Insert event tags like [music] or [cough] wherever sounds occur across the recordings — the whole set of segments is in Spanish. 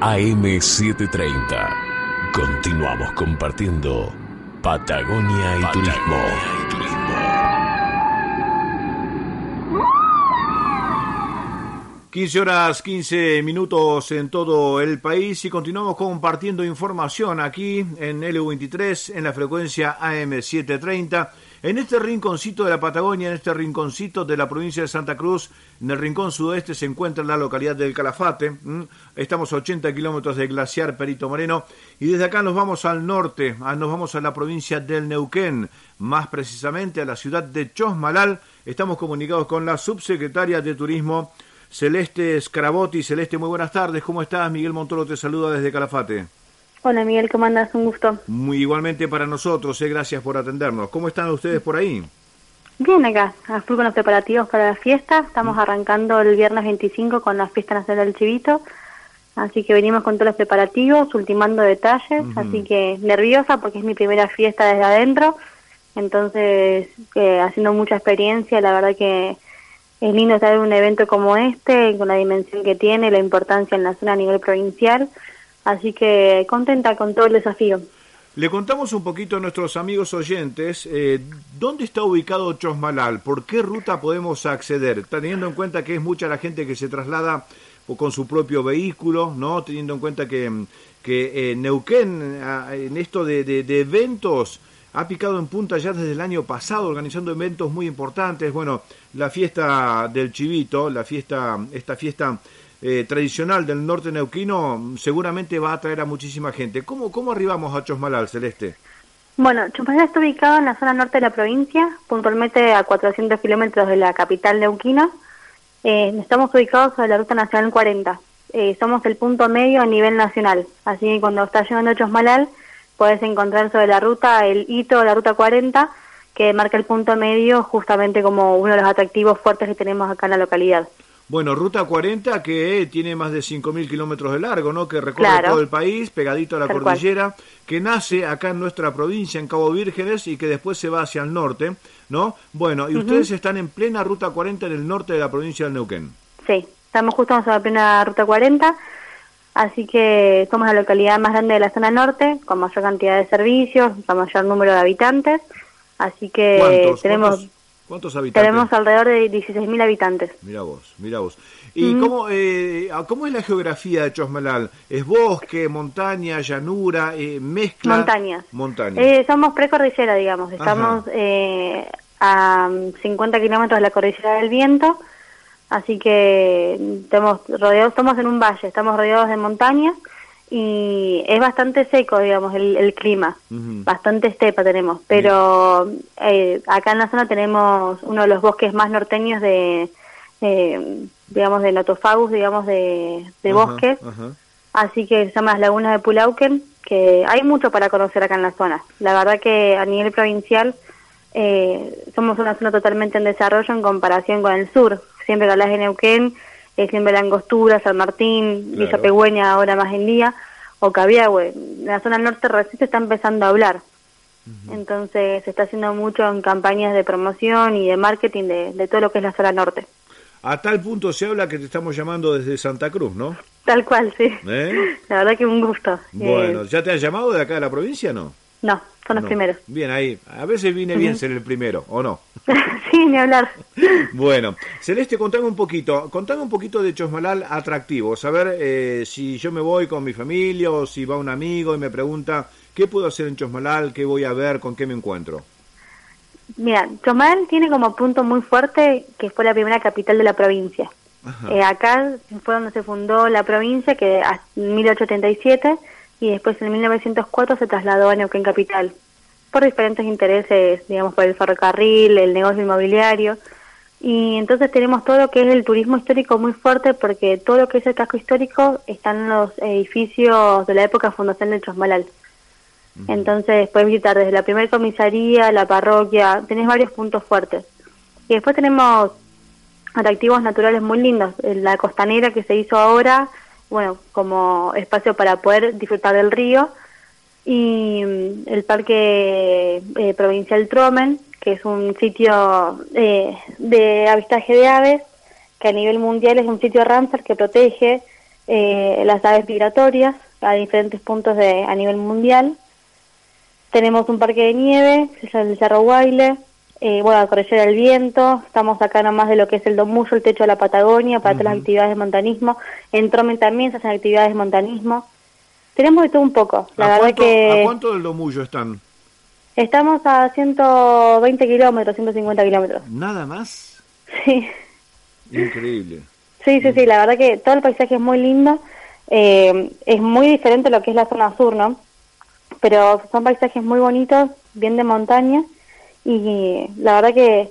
AM730. Continuamos compartiendo Patagonia y Turismo. 15 horas 15 minutos en todo el país y continuamos compartiendo información aquí en LU23 en la frecuencia AM730 en este rinconcito de la Patagonia, en este rinconcito de la provincia de Santa Cruz, en el rincón sudoeste se encuentra la localidad del Calafate. Estamos a 80 kilómetros del glaciar Perito Moreno y desde acá nos vamos al norte, nos vamos a la provincia del Neuquén, más precisamente a la ciudad de Chosmalal. Estamos comunicados con la subsecretaria de Turismo Celeste Scarabotti. Celeste, muy buenas tardes. ¿Cómo estás? Miguel Montoro te saluda desde Calafate. Hola Miguel, ¿cómo andas? Un gusto. Muy igualmente para nosotros, eh, gracias por atendernos. ¿Cómo están ustedes por ahí? Bien acá, a full con los preparativos para la fiesta. Estamos mm. arrancando el viernes 25 con la fiesta nacional del Chivito. Así que venimos con todos los preparativos, ultimando detalles. Así que nerviosa porque es mi primera fiesta desde adentro. Entonces, eh, haciendo mucha experiencia, la verdad que es lindo estar en un evento como este, con la dimensión que tiene, la importancia en la zona a nivel provincial, así que contenta con todo el desafío. Le contamos un poquito a nuestros amigos oyentes eh, dónde está ubicado Chosmalal, por qué ruta podemos acceder, teniendo en cuenta que es mucha la gente que se traslada con su propio vehículo, no, teniendo en cuenta que, que eh, Neuquén en esto de, de eventos ha picado en punta ya desde el año pasado, organizando eventos muy importantes. Bueno, la fiesta del Chivito, la fiesta, esta fiesta eh, tradicional del norte neuquino, seguramente va a atraer a muchísima gente. ¿Cómo, cómo arribamos a Chosmalal, Celeste? Bueno, Chosmalal está ubicado en la zona norte de la provincia, puntualmente a 400 kilómetros de la capital neuquina. Eh, estamos ubicados sobre la ruta nacional 40. Eh, somos el punto medio a nivel nacional, así que cuando está llegando a Chosmalal puedes encontrar sobre la ruta el hito de la ruta 40 que marca el punto medio justamente como uno de los atractivos fuertes que tenemos acá en la localidad. Bueno, Ruta 40 que tiene más de 5.000 kilómetros de largo, ¿no? Que recorre todo el país, pegadito a la cordillera, que nace acá en nuestra provincia, en Cabo Vírgenes, y que después se va hacia el norte, ¿no? Bueno, y ustedes están en plena Ruta 40 en el norte de la provincia del Neuquén. Sí, estamos justo en la plena Ruta 40, Así que somos la localidad más grande de la zona norte, con mayor cantidad de servicios, con mayor número de habitantes. Así que tenemos ¿Cuántos, habitantes? Tenemos alrededor de 16.000 habitantes. Mira vos, mira vos. ¿Y cómo, eh, cómo es la geografía de Chosmalal? ¿Es bosque, montaña, llanura, eh, mezcla? Montañas. Montaña. Eh, somos precordillera, digamos. Estamos eh, a 50 kilómetros de la cordillera del viento Así que estamos rodeados, estamos en un valle, estamos rodeados de montañas y es bastante seco, digamos, el, clima, bastante estepa tenemos, pero eh, acá en la zona tenemos uno de los bosques más norteños de, digamos, de notofagus, digamos, de, de bosques, así que se llama las lagunas de Pulauquen, que hay mucho para conocer acá en la zona. La verdad que a nivel provincial eh, somos una zona totalmente en desarrollo en comparación con el sur, siempre que hablas de Neuquén, siempre la Angostura, San Martín, Villa Pegüeña ahora más en día, o Cabiahue. La zona norte recién se está empezando a hablar. Entonces se está haciendo mucho en campañas de promoción y de marketing de, todo lo que es la zona norte. A tal punto se habla que te estamos llamando desde Santa Cruz, ¿no? Tal cual, sí. ¿Eh? [laughs] La verdad que un gusto. Bueno, ¿ya te has llamado de acá de la provincia no? No, son los primeros. Bien, ahí. A veces viene bien ser el primero, ¿o no? [laughs] sí, ni hablar. [laughs] Bueno, Celeste, contame un poquito. Contame un poquito de Chosmalal atractivo. Saber eh, si yo me voy con mi familia o si va un amigo y me pregunta qué puedo hacer en Chosmalal, qué voy a ver, con qué me encuentro. Mira, Chosmalal tiene como punto muy fuerte que fue la primera capital de la provincia. Eh, acá fue donde se fundó la provincia, que en 1877 y después en 1904 se trasladó a Neuquén Capital por diferentes intereses, digamos, por el ferrocarril, el negocio inmobiliario. Y entonces tenemos todo lo que es el turismo histórico muy fuerte porque todo lo que es el casco histórico están los edificios de la época fundación de Chosmalal. Entonces puedes visitar desde la primera comisaría, la parroquia, tenés varios puntos fuertes. Y después tenemos atractivos naturales muy lindos. La costanera que se hizo ahora, bueno, como espacio para poder disfrutar del río, y mm, el Parque eh, Provincial Tromen, que es un sitio eh, de avistaje de aves, que a nivel mundial es un sitio Ramsar que protege eh, las aves migratorias a diferentes puntos de, a nivel mundial. Tenemos un parque de nieve, que es el Cerro Guaile, eh, bueno, la Cordillera del Viento, estamos acá nomás de lo que es el Domullo, el techo de la Patagonia, para todas las actividades de montanismo. En Tromen también se hacen actividades de montanismo. Tenemos de todo un poco. La verdad que... ¿A cuánto del Domullo están? Estamos a 120 kilómetros, 150 kilómetros. ¿Nada más? Sí. Increíble. Sí, sí, sí, la verdad que todo el paisaje es muy lindo. Eh, es muy diferente a lo que es la zona sur, ¿no? Pero son paisajes muy bonitos, bien de montaña y la verdad que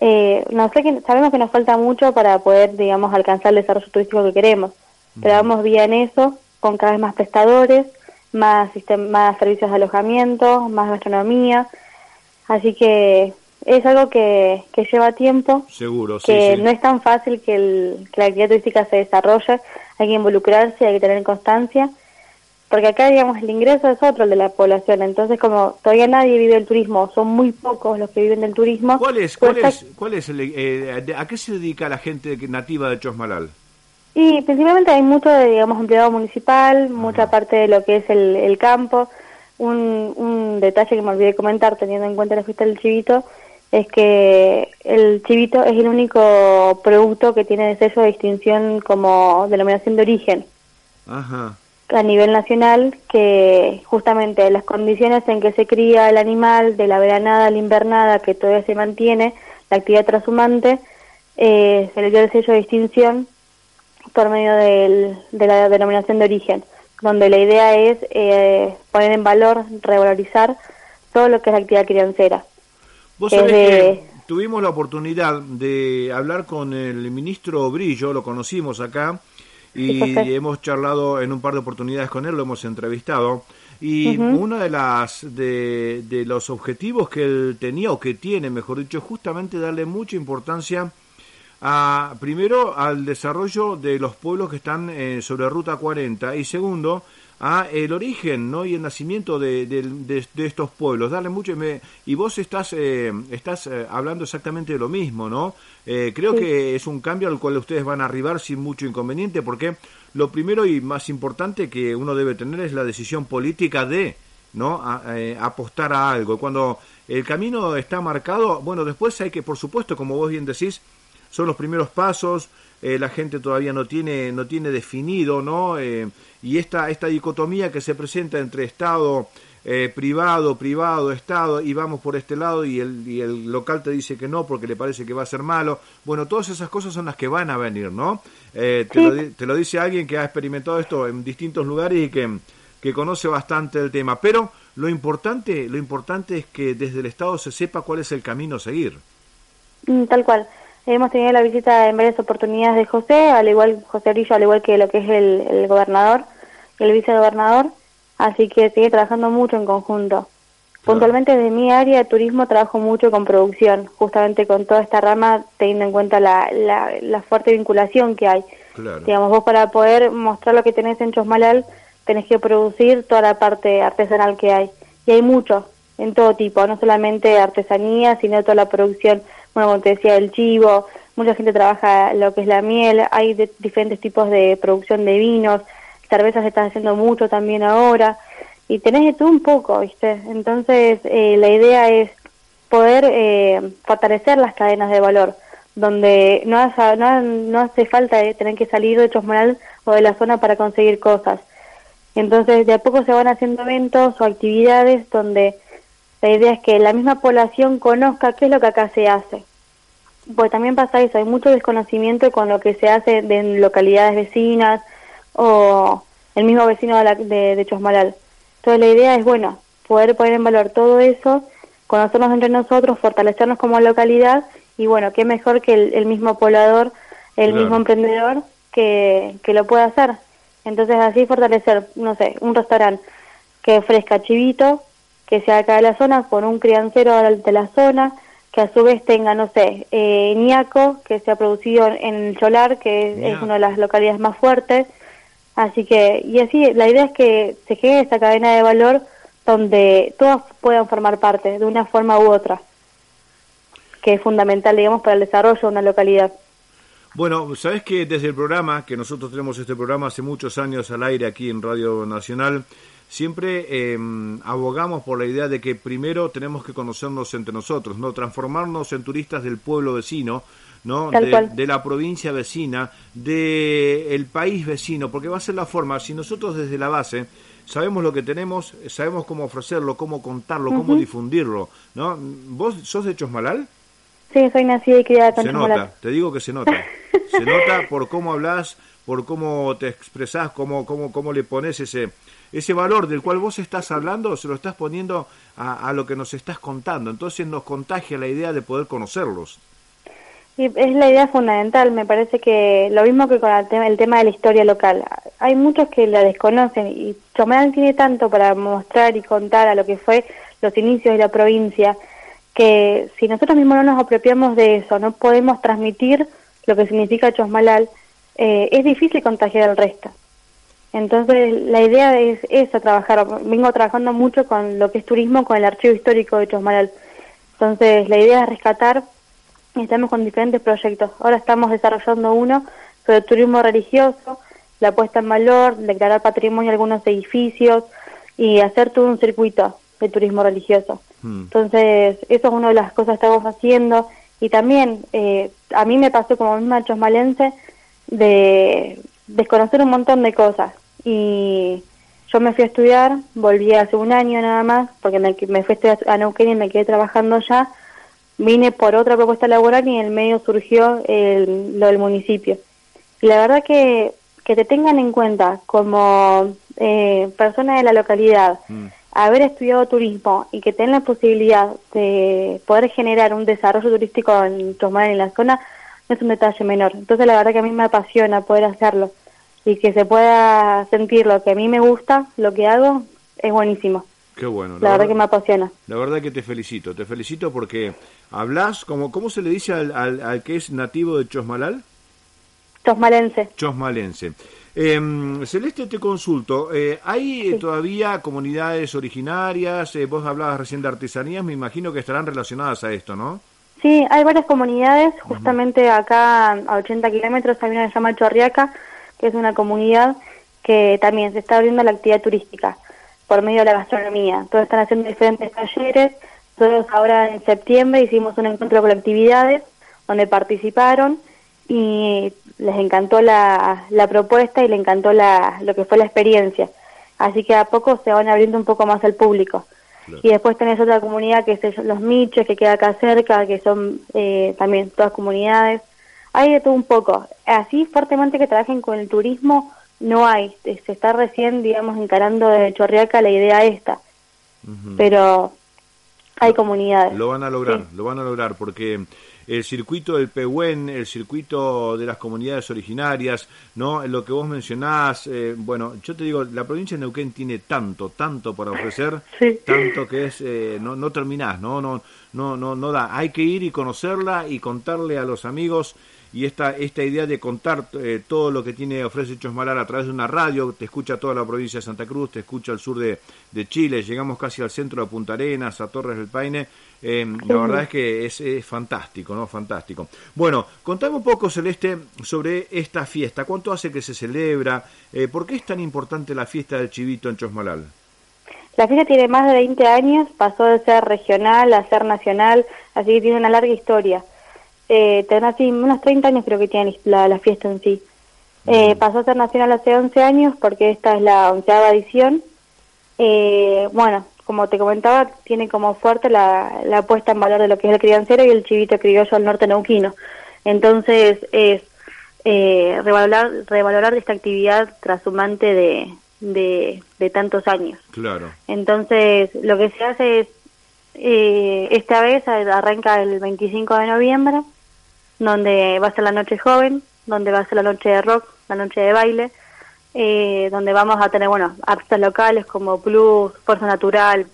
eh, no sé que sabemos que nos falta mucho para poder, digamos, alcanzar el desarrollo turístico que queremos, pero vamos bien en eso, con cada vez más prestadores, más, más servicios de alojamiento, más gastronomía, así que es algo que, que lleva tiempo, seguro, que no es tan fácil que, el, que la actividad turística se desarrolle, hay que involucrarse, hay que tener constancia porque acá, digamos, el ingreso es otro el de la población, entonces como todavía nadie vive el turismo, son muy pocos los que viven del turismo. ¿Cuál es, cuál es, cuál es eh, a qué se dedica la gente nativa de Chosmalal? Y principalmente hay mucho, de, digamos, empleado municipal, mucha parte de lo que es el, campo. Un, un detalle que me olvidé comentar, teniendo en cuenta la fiesta del chivito, es que el chivito es el único producto que tiene de sello de distinción como denominación de origen. Ajá a nivel nacional que justamente las condiciones en que se cría el animal, de la veranada a la invernada, que todavía se mantiene, la actividad transhumante, eh, se le dio el sello de distinción por medio del, de la denominación de origen, donde la idea es eh, poner en valor, revalorizar todo lo que es la actividad criancera. Vos sabés que tuvimos la oportunidad de hablar con el ministro Brillo, lo conocimos acá, y hemos charlado en un par de oportunidades con él, lo hemos entrevistado. Y uno de las de, de, los objetivos que él tenía o que tiene, mejor dicho, es justamente darle mucha importancia a primero al desarrollo de los pueblos que están eh, sobre ruta 40 y segundo a el origen ¿no? y el nacimiento de, de, estos pueblos. Darle mucho. y vos estás, eh, estás eh, hablando exactamente de lo mismo, ¿no? Eh, creo que es un cambio al cual ustedes van a arribar sin mucho inconveniente, porque lo primero y más importante que uno debe tener es la decisión política de no apostar a algo. Cuando el camino está marcado, bueno, después hay que, por supuesto, como vos bien decís, son los primeros pasos, eh, la gente todavía no tiene, no tiene definido, ¿no? Eh, y esta, esta dicotomía que se presenta entre Estado, eh, privado, privado, Estado, y vamos por este lado y el, y el local te dice que no porque le parece que va a ser malo. Bueno, todas esas cosas son las que van a venir, ¿no? te, lo, te, lo, dice alguien que ha experimentado esto en distintos lugares y que, que conoce bastante el tema. Pero lo importante, lo importante es que desde el Estado se sepa cuál es el camino a seguir. Mm, tal cual. Hemos tenido la visita en varias oportunidades de José, al igual José Arillo, al igual que lo que es el, gobernador y el vicegobernador, así que sigue trabajando mucho en conjunto. Puntualmente desde mi área de turismo trabajo mucho con producción, justamente con toda esta rama, teniendo en cuenta la, la, fuerte vinculación que hay. Digamos, vos para poder mostrar lo que tenés en Chosmalal, tenés que producir toda la parte artesanal que hay. Y hay mucho, en todo tipo, no solamente artesanía, sino toda la producción bueno, como te decía, el chivo, mucha gente trabaja lo que es la miel, hay diferentes tipos de producción de vinos, cervezas se están haciendo mucho también ahora, y tenés de todo un poco, ¿viste? Entonces, eh, la idea es poder eh, fortalecer las cadenas de valor, donde no, hace, no, hace falta tener que salir de Chosmonal o de la zona para conseguir cosas. Entonces, de a poco se van haciendo eventos o actividades donde la idea es que la misma población conozca qué es lo que acá se hace. Pues también pasa eso, hay mucho desconocimiento con lo que se hace en localidades vecinas o el mismo vecino de, la, de, Chosmalal. Entonces la idea es, bueno, poder poner en valor todo eso, conocernos entre nosotros, fortalecernos como localidad y bueno, qué mejor que el, mismo poblador, el mismo emprendedor que, que lo pueda hacer. Entonces así fortalecer, no sé, un restaurante que ofrezca chivito, que sea acá de la zona por un criancero de la zona, que a su vez tenga, no sé, eh, ñaco, que se ha producido en Cholar, que es, una de las localidades más fuertes. Así que, y así, la idea es que se quede esta cadena de valor donde todos puedan formar parte, de una forma u otra, que es fundamental, digamos, para el desarrollo de una localidad. Bueno, sabes que desde el programa, que nosotros tenemos este programa hace muchos años al aire aquí en Radio Nacional, siempre em, abogamos por la idea de que primero tenemos que conocernos entre nosotros, no transformarnos en turistas del pueblo vecino, ¿no? De, la provincia vecina, del el país vecino, porque va a ser la forma, si nosotros desde la base sabemos lo que tenemos, sabemos cómo ofrecerlo, cómo contarlo, cómo difundirlo, ¿no? ¿Vos sos de Chosmalal? Sí, soy nacida y criada Se nota, te digo que se nota. Se nota por cómo hablas, por cómo te expresás, cómo, cómo, cómo le pones ese, ese valor del cual vos estás hablando, se lo estás poniendo a, lo que nos estás contando. Entonces nos contagia la idea de poder conocerlos. Y es la idea fundamental, me parece que lo mismo que con el tema, el tema de la historia local. Hay muchos que la desconocen y Chomalán tiene tanto para mostrar y contar a lo que fue los inicios de la provincia, que si nosotros mismos no nos apropiamos de eso, no podemos transmitir lo que significa Chosmalal, eh, es difícil contagiar al resto. Entonces, la idea es esa, trabajar. Vengo trabajando mucho con lo que es turismo, con el archivo histórico de Chosmalal. Entonces, la idea es rescatar, y estamos con diferentes proyectos. Ahora estamos desarrollando uno sobre turismo religioso, la puesta en valor, declarar patrimonio algunos edificios y hacer todo un circuito de turismo religioso. Mm. Entonces, eso es una de las cosas que estamos haciendo. Y también, eh, a mí me pasó como misma chosmalense de desconocer un montón de cosas. Y yo me fui a estudiar, volví hace un año nada más, porque me, me fui a Neuquén y me quedé trabajando ya. Vine por otra propuesta laboral y en el medio surgió el, lo del municipio. Y la verdad que, que te tengan en cuenta como eh, persona de la localidad, mm haber estudiado turismo y que tengan la posibilidad de poder generar un desarrollo turístico en Chosmalal en la zona no es un detalle menor. Entonces la verdad que a mí me apasiona poder hacerlo y que se pueda sentir lo que a mí me gusta, lo que hago, es buenísimo. Qué bueno. La, verdad, que me apasiona. La verdad que te felicito, te felicito porque hablas, como, ¿cómo se le dice al, al, al que es nativo de Chosmalal? Chosmalense. Chosmalense. Eh, Celeste, te consulto, eh, ¿hay todavía comunidades originarias? Eh, vos hablabas recién de artesanías, me imagino que estarán relacionadas a esto, ¿no? Sí, hay varias comunidades, justamente acá a 80 kilómetros hay una que se llama Chorriaca, que es una comunidad que también se está abriendo la actividad turística por medio de la gastronomía. Todos están haciendo diferentes talleres, todos ahora en septiembre hicimos un encuentro con actividades donde participaron y les encantó la, la propuesta y le encantó la, lo que fue la experiencia. Así que a poco se van abriendo un poco más al público. Y después tenés otra comunidad que es los Miches, que queda acá cerca, que son eh, también todas comunidades. Hay de todo un poco. Así fuertemente que trabajen con el turismo, no hay. Se está recién, digamos, encarando de Chorriaca la idea esta. Pero hay comunidades. Lo van a lograr, lo van a lograr, porque el circuito del Pehuen, el circuito de las comunidades originarias, ¿no? Lo que vos mencionás, eh, bueno, yo te digo, la provincia de Neuquén tiene tanto, tanto para ofrecer, tanto que es, eh, no, no terminás, ¿no? No, no, no, no da. Hay que ir y conocerla y contarle a los amigos y esta, esta idea de contar eh, todo lo que tiene ofrece Chosmalar a través de una radio, te escucha toda la provincia de Santa Cruz, te escucha al sur de, de Chile, llegamos casi al centro de Punta Arenas, a Torres del Paine, eh, la verdad es que es, fantástico, ¿no? Fantástico. Bueno, contame un poco, Celeste, sobre esta fiesta. ¿Cuánto hace que se celebra? Eh, ¿Por qué es tan importante la fiesta del chivito en Chosmalal? La fiesta tiene más de 20 años, pasó de ser regional a ser nacional, así que tiene una larga historia. Eh, así, unos 30 años creo que tiene la, fiesta en sí. Eh, pasó a ser nacional hace 11 años porque esta es la onceava edición. Eh, bueno, como te comentaba, tiene como fuerte la, la puesta en valor de lo que es el criancero y el chivito criollo al norte neuquino. Entonces es eh, revalorar, revalorar esta actividad trashumante de, de, de, tantos años. Claro. Entonces lo que se hace es, eh, esta vez arranca el 25 de noviembre, donde va a ser la noche joven, donde va a ser la noche de rock, la noche de baile, eh, donde vamos a tener, bueno, artistas locales como Plus, Fuerza Natural,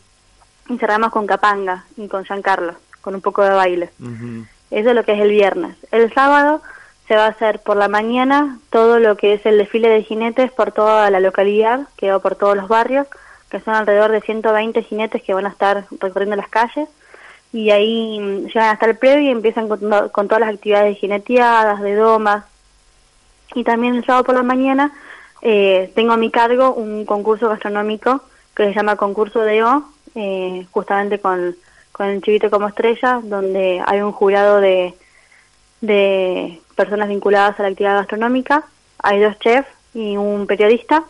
y cerramos con Capanga y con Carlos con un poco de baile. Eso es lo que es el viernes. El sábado se va a hacer por la mañana todo lo que es el desfile de jinetes por toda la localidad, que va por todos los barrios, que son alrededor de 120 jinetes que van a estar recorriendo las calles. Y ahí mm, llegan hasta el previo y empiezan con, todas las actividades de jineteadas, de domas, Y también el sábado por la mañana eh, tengo a mi cargo un concurso gastronómico que se llama Concurso de O, eh, justamente con, con el chivito como estrella, donde hay un jurado de, de personas vinculadas a la actividad gastronómica, hay dos chefs y un periodista,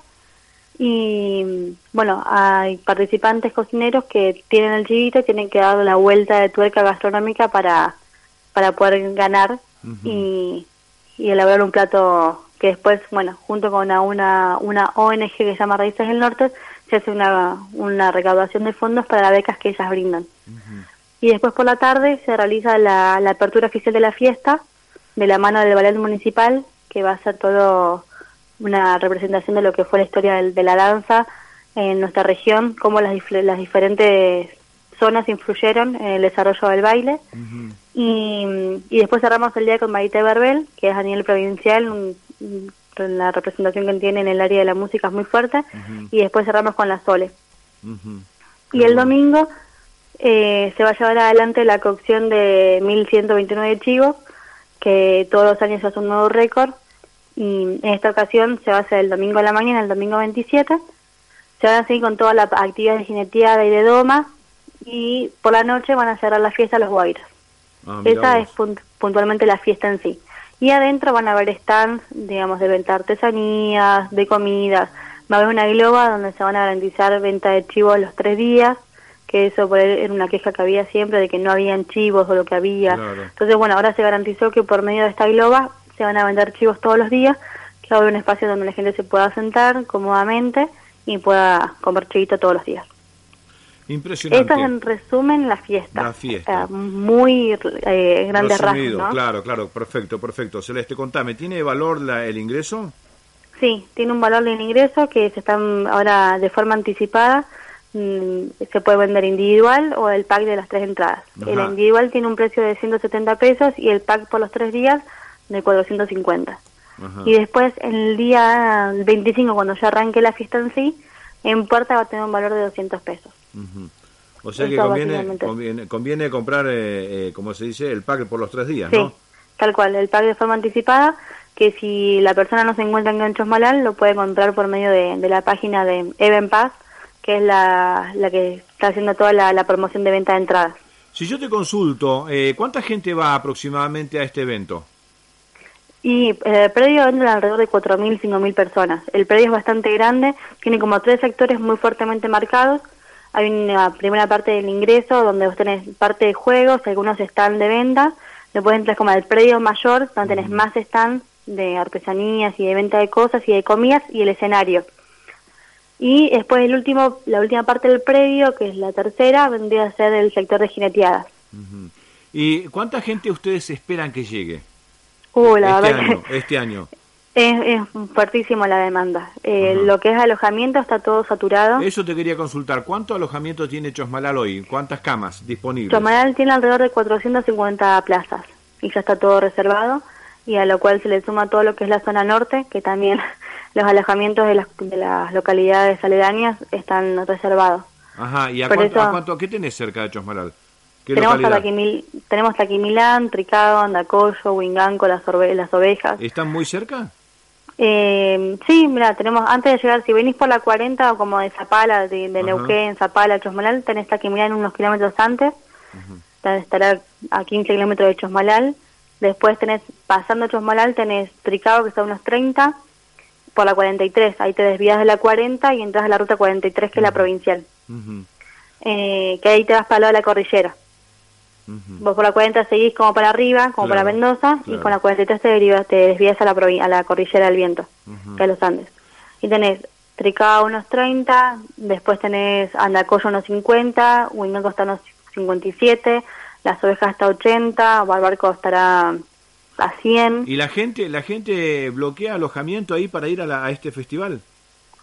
y bueno, hay participantes cocineros que tienen el chivito y tienen que dar la vuelta de tuerca gastronómica para, para poder ganar y, y elaborar un plato que después, bueno, junto con una, una, una ONG que se llama Raíces del Norte, se hace una, una recaudación de fondos para las becas que ellas brindan. Y después por la tarde se realiza la, la apertura oficial de la fiesta de la mano del ballet municipal, que va a ser todo una representación de lo que fue la historia de, la danza en nuestra región, cómo las, las diferentes zonas influyeron en el desarrollo del baile. y, y, después cerramos el día con Maite Berbel, que es a nivel provincial, la representación que tiene en el área de la música es muy fuerte, y después cerramos con la Sole. Y el domingo eh, se va a llevar adelante la cocción de 1129 chivos, que todos los años hace un nuevo récord, y en esta ocasión se va a hacer el domingo a la mañana, el domingo 27. Se van a seguir con todas las actividades de jineteada y de doma y por la noche van a cerrar la fiesta los guairos. Ah, Esa es puntualmente la fiesta en sí. Y adentro van a haber stands, digamos, de venta de artesanías, de comidas. Va a haber una globa donde se van a garantizar venta de chivos los tres días, que eso por era una queja que había siempre de que no habían chivos o lo que había. Entonces, bueno, ahora se garantizó que por medio de esta globa se van a vender chivos todos los días, que va a haber un espacio donde la gente se pueda sentar cómodamente y pueda comer chivito todos los días. Impresionante. Esta es en resumen la fiesta. La fiesta. muy eh, grandes rasgos. Claro, claro, perfecto, perfecto. Celeste, contame, ¿tiene valor la, el ingreso? Sí, tiene un valor del ingreso que se están ahora de forma anticipada. Mm, se puede vender individual o el pack de las tres entradas. El individual tiene un precio de 170 pesos y el pack por los tres días de 450. Y después, el día 25, cuando ya arranque la fiesta en sí, en puerta va a tener un valor de 200 pesos. O sea que conviene, conviene, comprar, eh, eh, como se dice, el pack por los tres días, sí, tal cual, el pack de forma anticipada, que si la persona no se encuentra en Ganchos Malal, lo puede comprar por medio de, la página de Even Pass, que es la, la que está haciendo toda la, promoción de venta de entradas. Si yo te consulto, eh, ¿cuánta gente va aproximadamente a este evento? Y eh, el predio entra alrededor de 4.000, 5.000 personas. El predio es bastante grande, tiene como tres sectores muy fuertemente marcados. Hay una primera parte del ingreso donde vos tenés parte de juegos, algunos están de venta. Después entras como al predio mayor, donde tenés más stands de artesanías y de venta de cosas y de comidas y el escenario. Y después el último, la última parte del predio, que es la tercera, vendría a ser el sector de jineteadas. ¿Y cuánta gente ustedes esperan que llegue? Uh, la este año, este año. [laughs] Es, fuertísimo la demanda. Eh, lo que es alojamiento está todo saturado. Eso te quería consultar. ¿Cuánto alojamiento tiene Chosmalal hoy? ¿Cuántas camas disponibles? Chosmalal tiene alrededor de 450 plazas y ya está todo reservado y a lo cual se le suma todo lo que es la zona norte, que también [laughs] los alojamientos de las, de las localidades aledañas están reservados. Ajá, ¿y a, cuánto, qué tenés cerca de Chosmalal? tenemos, aquí tenemos aquí Milán, Tricado, Andacollo, Winganco, las, las ovejas. ¿Están muy cerca? Eh, sí, mira, tenemos, antes de llegar, si venís por la 40 o como de Zapala, de, de Neuquén, Zapala, Chosmalal, tenés Taquimilán unos kilómetros antes, estará a 15 kilómetros de Chosmalal, después tenés, pasando Chosmalal, tenés Tricado, que está a unos 30, por la 43, ahí te desvías de la 40 y entras a la ruta 43, que es la provincial, eh, que ahí te vas para el lado de la cordillera. Vos por la 40 seguís como para arriba, como para Mendoza, y con la 43 te, derivas, te desvías a la, a la cordillera del viento, que es los Andes. Y tenés Tricao unos 30, después tenés Andacoyo unos 50, Huinaco está unos 57, Las Ovejas hasta 80, Barbarco estará a 100. ¿Y la gente la gente bloquea alojamiento ahí para ir a, este festival?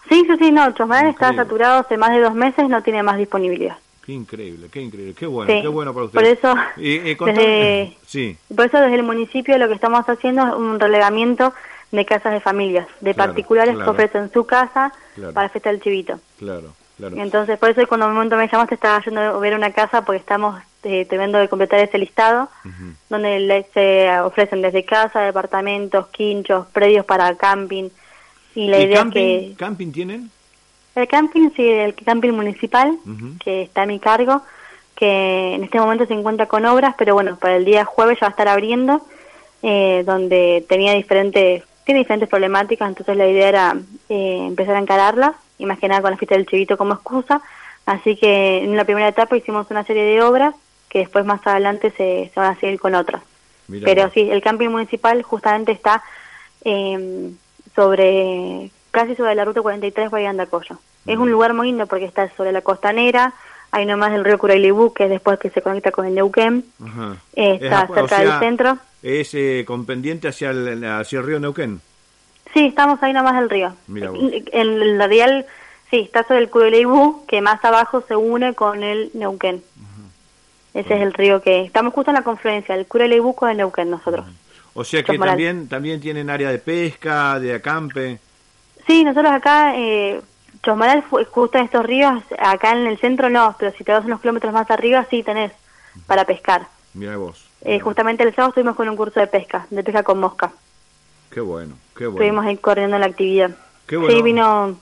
Sí, sí, sí, no, Chosmalal está saturado hace más de dos meses, no tiene más disponibilidad. Qué increíble, qué increíble, qué bueno, qué bueno para ustedes. Por eso, desde, [laughs] sí. por eso desde el municipio lo que estamos haciendo es un relegamiento de casas de familias, de particulares que ofrecen su casa para la del chivito. Claro, claro. entonces, por eso cuando un momento me llamaste estaba yendo a ver una casa porque estamos eh, terminando de completar ese listado, donde se ofrecen desde casa, departamentos, quinchos, predios para camping. Y la idea camping, que... ¿Camping tienen? El camping, sí, el camping municipal, que está a mi cargo, que en este momento se encuentra con obras, pero bueno, para el día jueves ya va a estar abriendo, eh, donde tenía diferentes, tiene diferentes problemáticas, entonces la idea era eh, empezar a encararlas, y más que nada con la fiesta del chivito como excusa, así que en la primera etapa hicimos una serie de obras que después más adelante se, van a seguir con otras. pero sí, el camping municipal justamente está eh, sobre casi sobre la ruta 43 Bahía Andacoyo. Es un lugar muy lindo porque está sobre la costanera, hay nomás el río Curailibú, que es después que se conecta con el Neuquén, eh, está cerca del centro. ¿Es eh, con pendiente hacia el, hacia el río Neuquén? Sí, estamos ahí nomás del río. En la real, sí, está sobre el Curailibú, que más abajo se une con el Neuquén. Ese es el río que... Estamos justo en la confluencia, el Curailibú con el Neuquén nosotros. O sea que también, también tienen área de pesca, de acampe. Sí, nosotros acá, eh, Chosmalal, justo en estos ríos, acá en el centro no, pero si te vas unos kilómetros más arriba sí tenés para pescar. Mira vos. Eh, justamente el sábado estuvimos con un curso de pesca, de pesca con mosca. Qué bueno, qué bueno. Estuvimos ahí corriendo la actividad. Qué bueno. Sí, vino,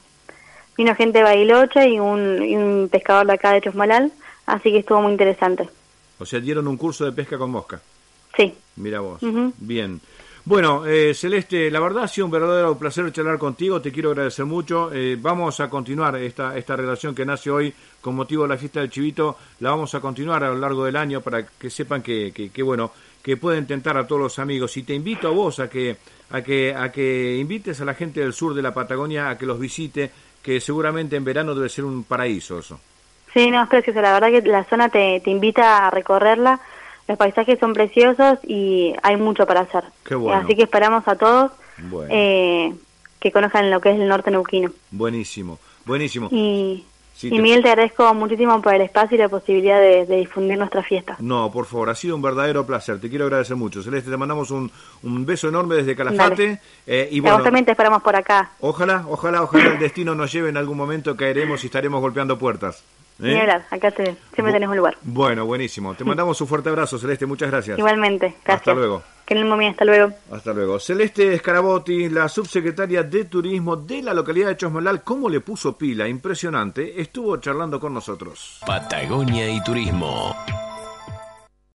vino gente de Bailoche y un, y un pescador de acá de Chosmalal, así que estuvo muy interesante. O sea, dieron un curso de pesca con mosca. Sí. Mira vos. Bien. Bueno, eh, Celeste, la verdad ha sido un verdadero placer charlar contigo, te quiero agradecer mucho. Eh, vamos a continuar esta, esta relación que nace hoy con motivo de la fiesta del Chivito, la vamos a continuar a lo largo del año para que sepan que, que, bueno, que pueden tentar a todos los amigos. Y te invito a vos a que, a que, a que invites a la gente del sur de la Patagonia a que los visite, que seguramente en verano debe ser un paraíso eso. Sí, no, es precioso, la verdad que la zona te, te invita a recorrerla los paisajes son preciosos y hay mucho para hacer. Así que esperamos a todos eh, que conozcan lo que es el norte neuquino. Buenísimo, buenísimo. Y, Miguel, te agradezco muchísimo por el espacio y la posibilidad de, difundir nuestra fiesta. No, por favor, ha sido un verdadero placer. Te quiero agradecer mucho. Celeste, te mandamos un, beso enorme desde Calafate. Eh, y bueno, también te esperamos por acá. Ojalá, ojalá, ojalá el destino nos lleve en algún momento, caeremos y estaremos golpeando puertas. ¿Eh? acá te, siempre tenés un lugar. Bueno, buenísimo. Te [laughs] mandamos un fuerte abrazo, Celeste. Muchas gracias. Igualmente, gracias. Hasta luego. Que en el momento, hasta luego. Hasta luego. Celeste Escarabotti, la subsecretaria de Turismo de la localidad de Chosmalal, ¿cómo le puso pila? Impresionante. Estuvo charlando con nosotros. Patagonia y Turismo.